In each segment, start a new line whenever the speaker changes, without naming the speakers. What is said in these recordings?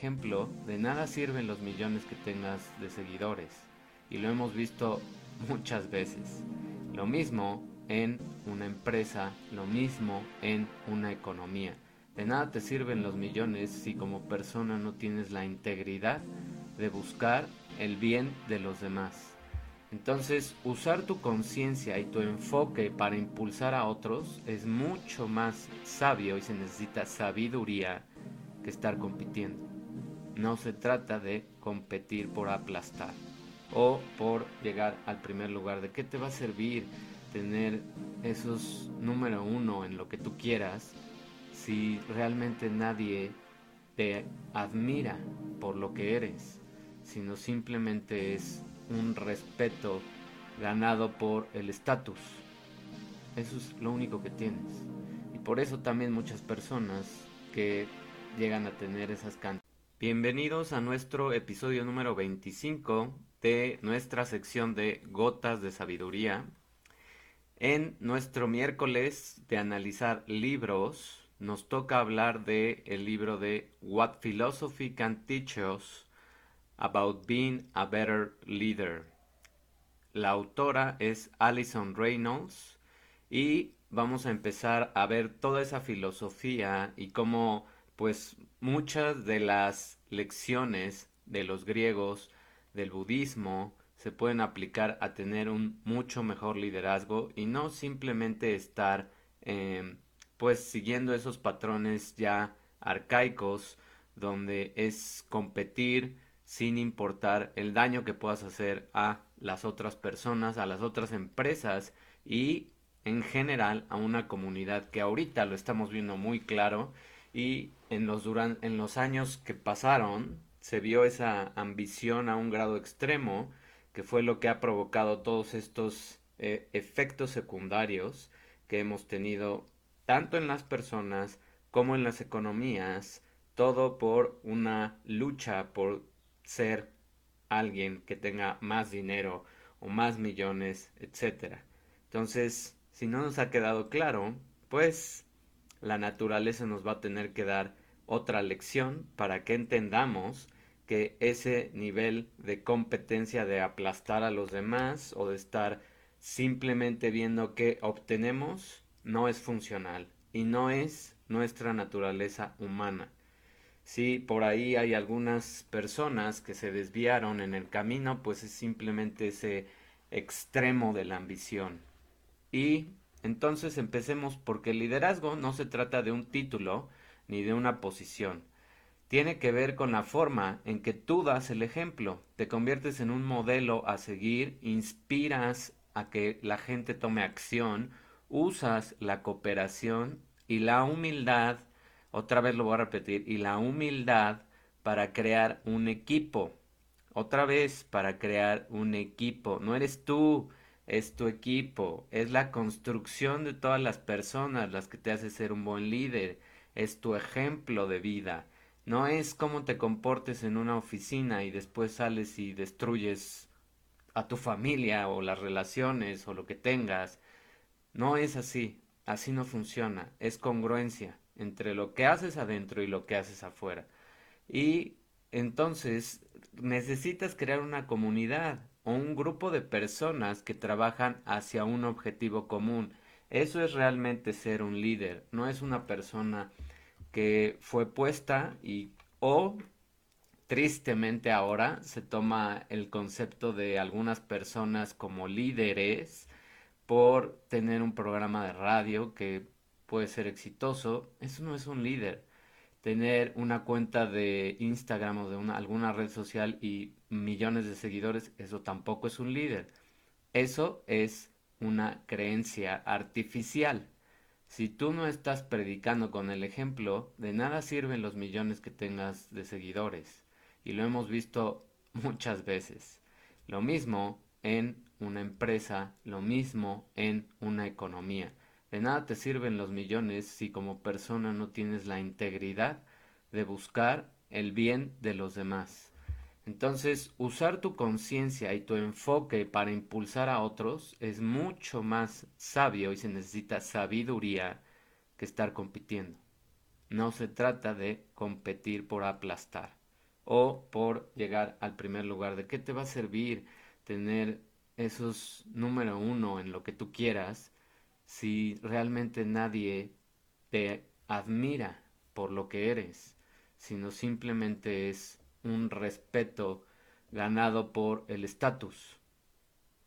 ejemplo, de nada sirven los millones que tengas de seguidores. Y lo hemos visto muchas veces. Lo mismo en una empresa, lo mismo en una economía. De nada te sirven los millones si como persona no tienes la integridad de buscar el bien de los demás. Entonces, usar tu conciencia y tu enfoque para impulsar a otros es mucho más sabio y se necesita sabiduría que estar compitiendo. No se trata de competir por aplastar o por llegar al primer lugar. ¿De qué te va a servir tener esos número uno en lo que tú quieras si realmente nadie te admira por lo que eres, sino simplemente es un respeto ganado por el estatus. Eso es lo único que tienes. Y por eso también muchas personas que llegan a tener esas cantas. Bienvenidos a nuestro episodio número 25 de nuestra sección de Gotas de Sabiduría. En nuestro miércoles de analizar libros, nos toca hablar de el libro de What Philosophy Can Teach Us About Being a Better Leader. La autora es Alison Reynolds y vamos a empezar a ver toda esa filosofía y cómo pues muchas de las lecciones de los griegos, del budismo, se pueden aplicar a tener un mucho mejor liderazgo y no simplemente estar em, pues siguiendo esos patrones ya arcaicos donde es competir sin importar el daño que puedas hacer a las otras personas, a las otras empresas y en general a una comunidad que ahorita lo estamos viendo muy claro y en los, en los años que pasaron se vio esa ambición a un grado extremo que fue lo que ha provocado todos estos eh, efectos secundarios que hemos tenido tanto en las personas como en las economías, todo por una lucha por ser alguien que tenga más dinero o más millones, etc. Entonces, si no nos ha quedado claro, pues la naturaleza nos va a tener que dar otra lección para que entendamos que ese nivel de competencia de aplastar a los demás o de estar simplemente viendo qué obtenemos no es funcional y no es nuestra naturaleza humana. Si por ahí hay algunas personas que se desviaron en el camino, pues es simplemente ese extremo de la ambición. Y entonces empecemos porque el liderazgo no se trata de un título ni de una posición. Tiene que ver con la forma en que tú das el ejemplo, te conviertes en un modelo a seguir, inspiras a que la gente tome acción, usas la cooperación y la humildad otra vez lo voy a repetir. Y la humildad para crear un equipo. Otra vez para crear un equipo. No eres tú, es tu equipo. Es la construcción de todas las personas las que te hace ser un buen líder. Es tu ejemplo de vida. No es cómo te comportes en una oficina y después sales y destruyes a tu familia o las relaciones o lo que tengas. No es así. Así no funciona. Es congruencia entre lo que haces adentro y lo que haces afuera. Y entonces necesitas crear una comunidad o un grupo de personas que trabajan hacia un objetivo común. Eso es realmente ser un líder, no es una persona que fue puesta y o tristemente ahora se toma el concepto de algunas personas como líderes por tener un programa de radio que puede ser exitoso, eso no es un líder. Tener una cuenta de Instagram o de una, alguna red social y millones de seguidores, eso tampoco es un líder. Eso es una creencia artificial. Si tú no estás predicando con el ejemplo, de nada sirven los millones que tengas de seguidores. Y lo hemos visto muchas veces. Lo mismo en una empresa, lo mismo en una economía. De nada te sirven los millones si como persona no tienes la integridad de buscar el bien de los demás. Entonces, usar tu conciencia y tu enfoque para impulsar a otros es mucho más sabio y se necesita sabiduría que estar compitiendo. No se trata de competir por aplastar. o por llegar al primer lugar. ¿De qué te va a servir tener esos número uno en lo que tú quieras si realmente nadie te admira por lo que eres, sino simplemente es un respeto ganado por el estatus?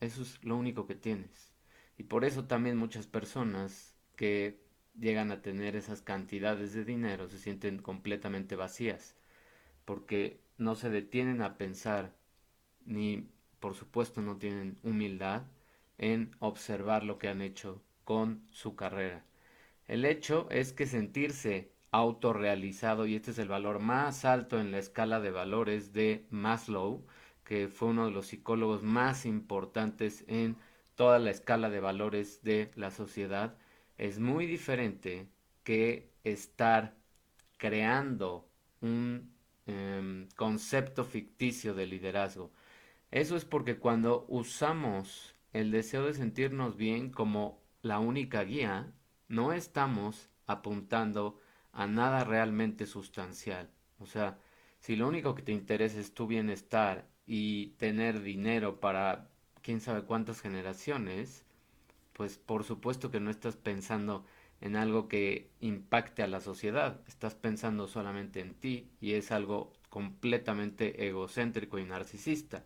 Eso es lo único que tienes. Y por eso también muchas personas que llegan a tener esas cantidades de dinero se sienten completamente vacías, porque no se detienen a pensar, ni por supuesto no tienen humildad en observar lo que han hecho con su carrera. El hecho es que sentirse autorrealizado, y este es el valor más alto en la escala de valores de Maslow, que fue uno de los psicólogos más importantes en toda la escala de valores de la sociedad, es muy diferente que estar creando un em, concepto ficticio de liderazgo. Eso es porque cuando usamos el deseo de sentirnos bien como la única guía, no estamos apuntando a nada realmente sustancial. O sea, si lo único que te interesa es tu bienestar y tener dinero para quién sabe cuántas generaciones, pues por supuesto que no estás pensando en algo que impacte a la sociedad, estás pensando solamente en ti y es algo completamente egocéntrico y narcisista.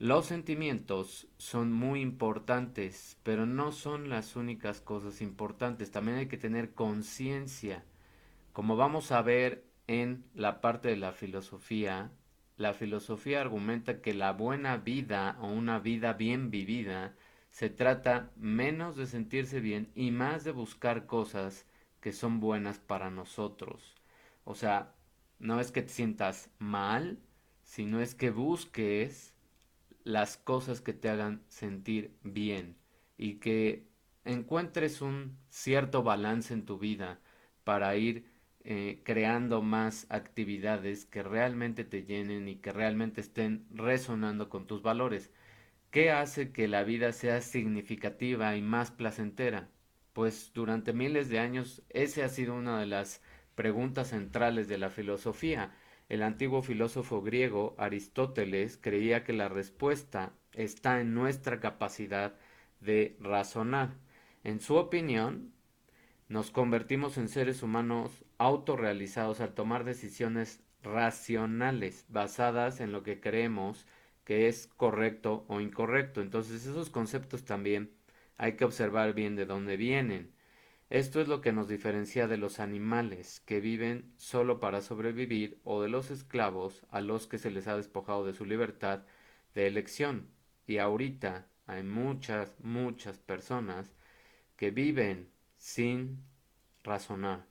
Los sentimientos son muy importantes, pero no son las únicas cosas importantes. También hay que tener conciencia. Como vamos a ver en la parte de la filosofía, la filosofía argumenta que la buena vida o una vida bien vivida se trata menos de sentirse bien y más de buscar cosas que son buenas para nosotros. O sea, no es que te sientas mal, sino es que busques las cosas que te hagan sentir bien y que encuentres un cierto balance en tu vida para ir eh, creando más actividades que realmente te llenen y que realmente estén resonando con tus valores. ¿Qué hace que la vida sea significativa y más placentera? Pues durante miles de años ese ha sido una de las preguntas centrales de la filosofía. El antiguo filósofo griego Aristóteles creía que la respuesta está en nuestra capacidad de razonar. En su opinión, nos convertimos en seres humanos autorrealizados al tomar decisiones racionales basadas en lo que creemos que es correcto o incorrecto. Entonces esos conceptos también hay que observar bien de dónde vienen. Esto es lo que nos diferencia de los animales que viven solo para sobrevivir o de los esclavos a los que se les ha despojado de su libertad de elección. Y ahorita hay muchas, muchas personas que viven sin razonar,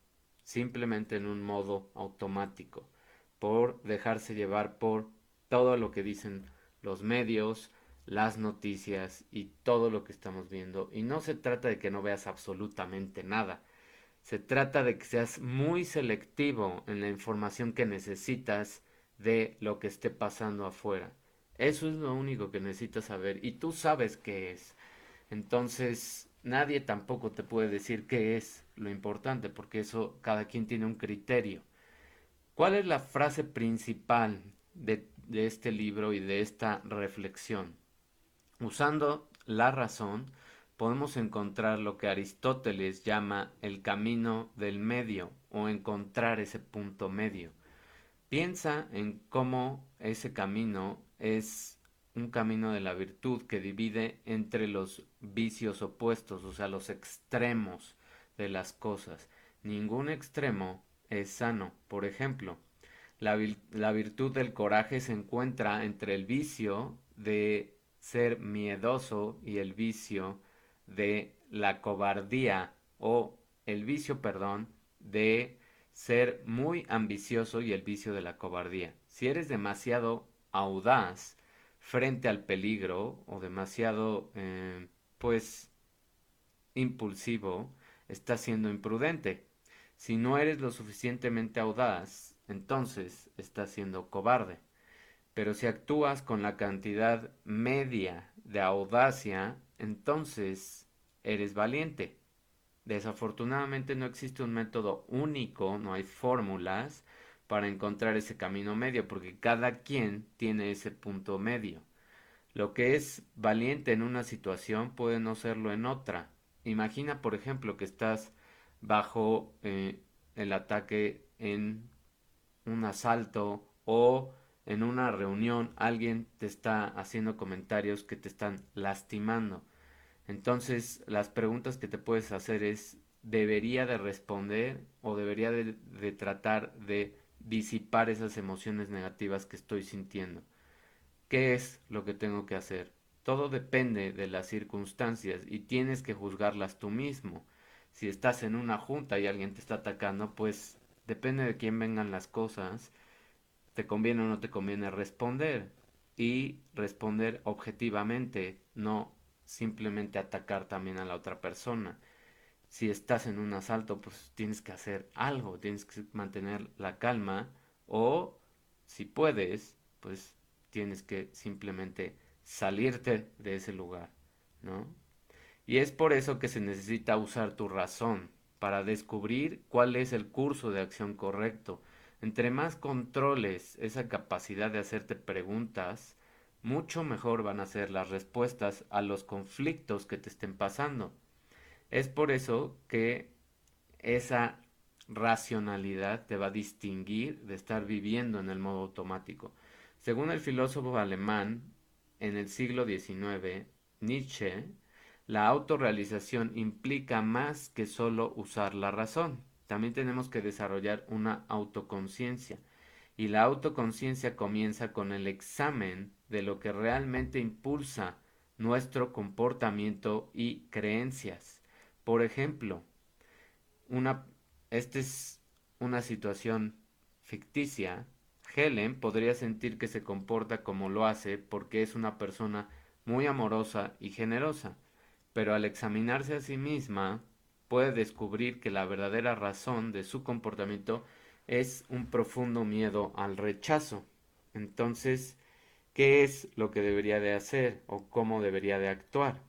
simplemente en un modo automático, por dejarse llevar por todo lo que dicen los medios, las noticias y todo lo que estamos viendo. Y no se trata de que no veas absolutamente nada. Se trata de que seas muy selectivo en la información que necesitas de lo que esté pasando afuera. Eso es lo único que necesitas saber y tú sabes qué es. Entonces, nadie tampoco te puede decir qué es lo importante, porque eso cada quien tiene un criterio. ¿Cuál es la frase principal de, de este libro y de esta reflexión? Usando la razón, podemos encontrar lo que Aristóteles llama el camino del medio o encontrar ese punto medio. Piensa en cómo ese camino es un camino de la virtud que divide entre los vicios opuestos, o sea, los extremos de las cosas. Ningún extremo es sano. Por ejemplo, la, la virtud del coraje se encuentra entre el vicio de ser miedoso y el vicio de la cobardía o el vicio, perdón, de ser muy ambicioso y el vicio de la cobardía. Si eres demasiado audaz, frente al peligro o demasiado, eh, pues, impulsivo, estás siendo imprudente. Si no eres lo suficientemente audaz, entonces estás siendo cobarde. Pero si actúas con la cantidad media de audacia, entonces eres valiente. Desafortunadamente no existe un método único, no hay fórmulas para encontrar ese camino medio, porque cada quien tiene ese punto medio. Lo que es valiente en una situación puede no serlo en otra. Imagina, por ejemplo, que estás bajo eh, el ataque en un asalto o en una reunión alguien te está haciendo comentarios que te están lastimando. Entonces las preguntas que te puedes hacer es ¿debería de responder o debería de, de tratar de disipar esas emociones negativas que estoy sintiendo? ¿Qué es lo que tengo que hacer? Todo depende de las circunstancias y tienes que juzgarlas tú mismo. Si estás en una junta y alguien te está atacando, pues depende de quién vengan las cosas, te conviene o no te conviene responder y responder objetivamente, no simplemente atacar también a la otra persona. Si estás en un asalto, pues tienes que hacer algo, tienes que mantener la calma o si puedes, pues tienes que simplemente salirte de ese lugar, ¿no? Y es por eso que se necesita usar tu razón para descubrir cuál es el curso de acción correcto. Entre más controles esa capacidad de hacerte preguntas, mucho mejor van a ser las respuestas a los conflictos que te estén pasando. Es por eso que esa racionalidad te va a distinguir de estar viviendo en el modo automático. Según el filósofo alemán, en el siglo XIX, Nietzsche, la autorrealización implica más que solo usar la razón. También tenemos que desarrollar una autoconciencia. Y la autoconciencia comienza con el examen de lo que realmente impulsa nuestro comportamiento y creencias. Por ejemplo, una, esta es una situación ficticia Helen podría sentir que se comporta como lo hace porque es una persona muy amorosa y generosa, pero al examinarse a sí misma puede descubrir que la verdadera razón de su comportamiento es un profundo miedo al rechazo. Entonces, ¿qué es lo que debería de hacer o cómo debería de actuar?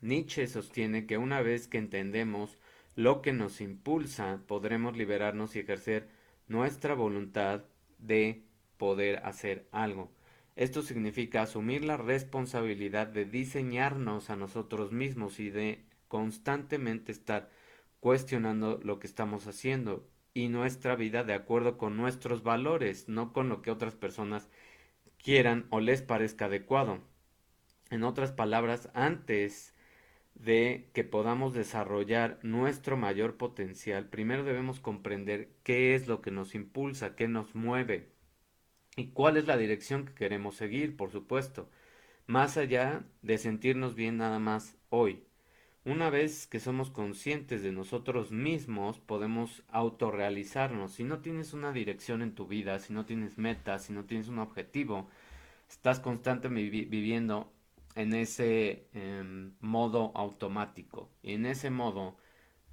Nietzsche sostiene que una vez que entendemos lo que nos impulsa, podremos liberarnos y ejercer nuestra voluntad de poder hacer algo. Esto significa asumir la responsabilidad de diseñarnos a nosotros mismos y de constantemente estar cuestionando lo que estamos haciendo y nuestra vida de acuerdo con nuestros valores, no con lo que otras personas quieran o les parezca adecuado. En otras palabras, antes de que podamos desarrollar nuestro mayor potencial, primero debemos comprender qué es lo que nos impulsa, qué nos mueve y cuál es la dirección que queremos seguir, por supuesto, más allá de sentirnos bien nada más hoy. Una vez que somos conscientes de nosotros mismos, podemos autorrealizarnos. Si no tienes una dirección en tu vida, si no tienes metas, si no tienes un objetivo, estás constantemente viviendo en ese em, modo automático. Y en ese modo,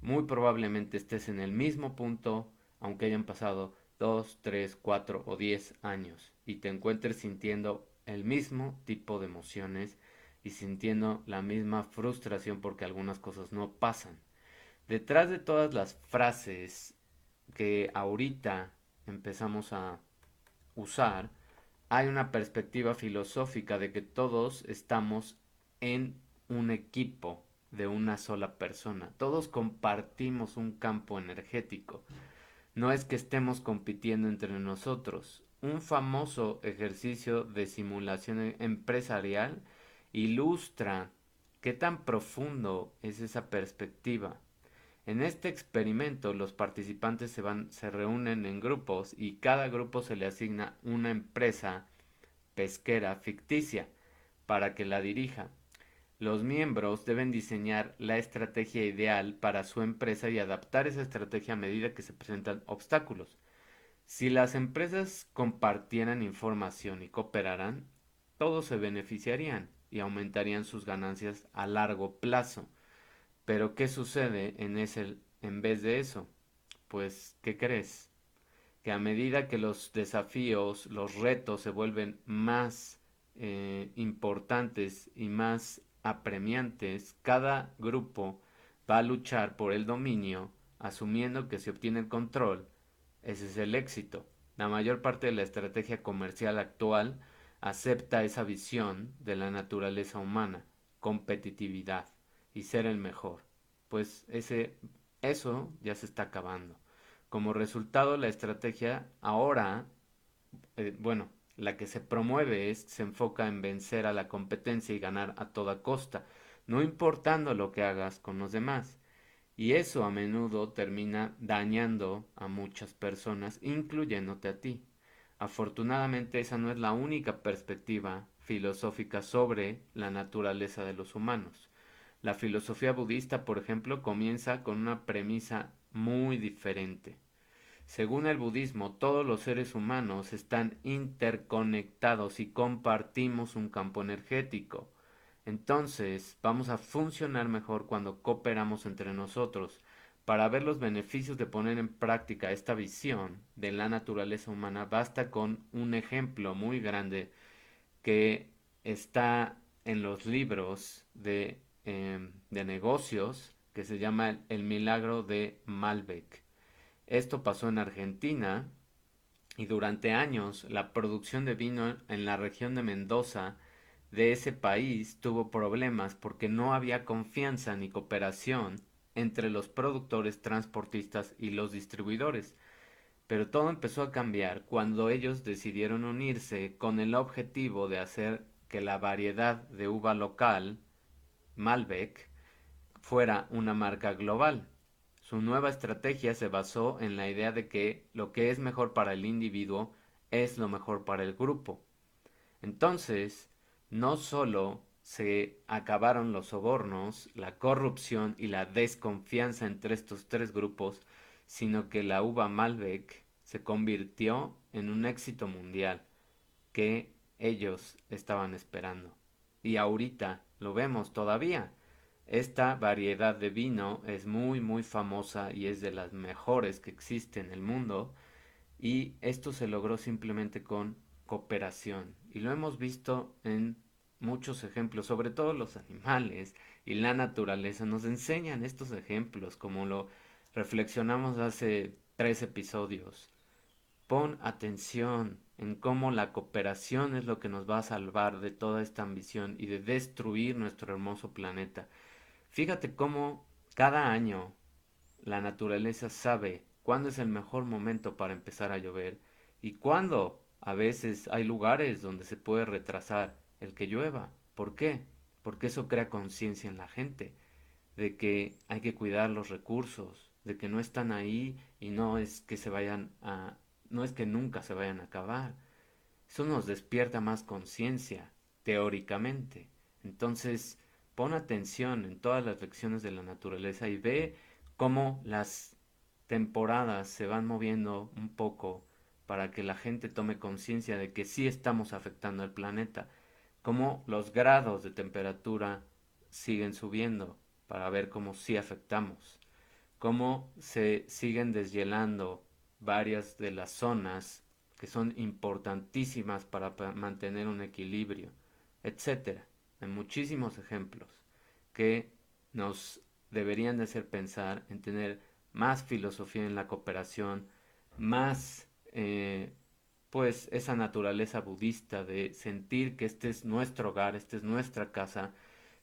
muy probablemente estés en el mismo punto, aunque hayan pasado 2, 3, 4 o 10 años, y te encuentres sintiendo el mismo tipo de emociones y sintiendo la misma frustración porque algunas cosas no pasan. Detrás de todas las frases que ahorita empezamos a usar, hay una perspectiva filosófica de que todos estamos en un equipo de una sola persona. Todos compartimos un campo energético. No es que estemos compitiendo entre nosotros. Un famoso ejercicio de simulación empresarial ilustra qué tan profundo es esa perspectiva. En este experimento los participantes se, van, se reúnen en grupos y cada grupo se le asigna una empresa pesquera ficticia para que la dirija. Los miembros deben diseñar la estrategia ideal para su empresa y adaptar esa estrategia a medida que se presentan obstáculos. Si las empresas compartieran información y cooperaran, todos se beneficiarían y aumentarían sus ganancias a largo plazo. Pero ¿qué sucede en ese en vez de eso? Pues, ¿qué crees? Que a medida que los desafíos, los retos se vuelven más eh, importantes y más apremiantes, cada grupo va a luchar por el dominio, asumiendo que si obtiene el control, ese es el éxito. La mayor parte de la estrategia comercial actual acepta esa visión de la naturaleza humana, competitividad y ser el mejor. Pues ese, eso ya se está acabando. Como resultado, la estrategia ahora, eh, bueno, la que se promueve es, se enfoca en vencer a la competencia y ganar a toda costa, no importando lo que hagas con los demás. Y eso a menudo termina dañando a muchas personas, incluyéndote a ti. Afortunadamente esa no es la única perspectiva filosófica sobre la naturaleza de los humanos. La filosofía budista, por ejemplo, comienza con una premisa muy diferente. Según el budismo, todos los seres humanos están interconectados y compartimos un campo energético. Entonces, vamos a funcionar mejor cuando cooperamos entre nosotros. Para ver los beneficios de poner en práctica esta visión de la naturaleza humana, basta con un ejemplo muy grande que está en los libros de, em, de negocios que se llama El Milagro de Malbec. Esto pasó en Argentina y durante años la producción de vino en la región de Mendoza de ese país tuvo problemas porque no había confianza ni cooperación entre los productores, transportistas y los distribuidores. Pero todo empezó a cambiar cuando ellos decidieron unirse con el objetivo de hacer que la variedad de uva local, Malbec, fuera una marca global. Su nueva estrategia se basó en la idea de que lo que es mejor para el individuo es lo mejor para el grupo. Entonces, no solo se acabaron los sobornos, la corrupción y la desconfianza entre estos tres grupos, sino que la uva Malbec se convirtió en un éxito mundial que ellos estaban esperando. Y ahorita lo vemos todavía. Esta variedad de vino es muy muy famosa y es de las mejores que existe en el mundo y esto se logró simplemente con cooperación y lo hemos visto en muchos ejemplos, sobre todo los animales y la naturaleza nos enseñan estos ejemplos como lo reflexionamos hace tres episodios. Pon atención en cómo la cooperación es lo que nos va a salvar de toda esta ambición y de destruir nuestro hermoso planeta. Fíjate cómo cada año la naturaleza sabe cuándo es el mejor momento para empezar a llover y cuándo a veces hay lugares donde se puede retrasar el que llueva. ¿Por qué? Porque eso crea conciencia en la gente de que hay que cuidar los recursos, de que no están ahí y no es que se vayan a no es que nunca se vayan a acabar. Eso nos despierta más conciencia, teóricamente. Entonces, pon atención en todas las lecciones de la naturaleza y ve cómo las temporadas se van moviendo un poco para que la gente tome conciencia de que sí estamos afectando al planeta, cómo los grados de temperatura siguen subiendo para ver cómo sí afectamos, cómo se siguen deshielando varias de las zonas que son importantísimas para mantener un equilibrio, etcétera. Hay muchísimos ejemplos que nos deberían de hacer pensar en tener más filosofía en la cooperación, más eh, pues esa naturaleza budista de sentir que este es nuestro hogar, esta es nuestra casa,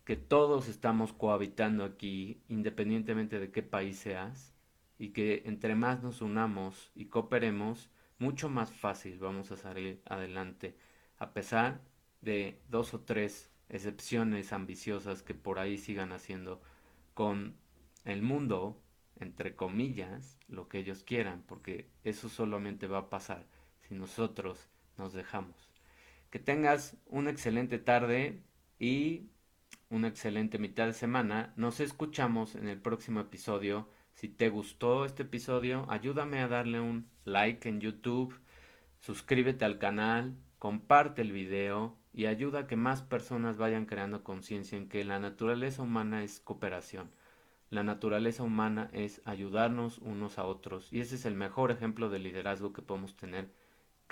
que todos estamos cohabitando aquí independientemente de qué país seas y que entre más nos unamos y cooperemos, mucho más fácil vamos a salir adelante, a pesar de dos o tres excepciones ambiciosas que por ahí sigan haciendo con el mundo, entre comillas, lo que ellos quieran, porque eso solamente va a pasar si nosotros nos dejamos. Que tengas una excelente tarde y una excelente mitad de semana. Nos escuchamos en el próximo episodio si te gustó este episodio, ayúdame a darle un like en YouTube, suscríbete al canal, comparte el video y ayuda a que más personas vayan creando conciencia en que la naturaleza humana es cooperación. La naturaleza humana es ayudarnos unos a otros y ese es el mejor ejemplo de liderazgo que podemos tener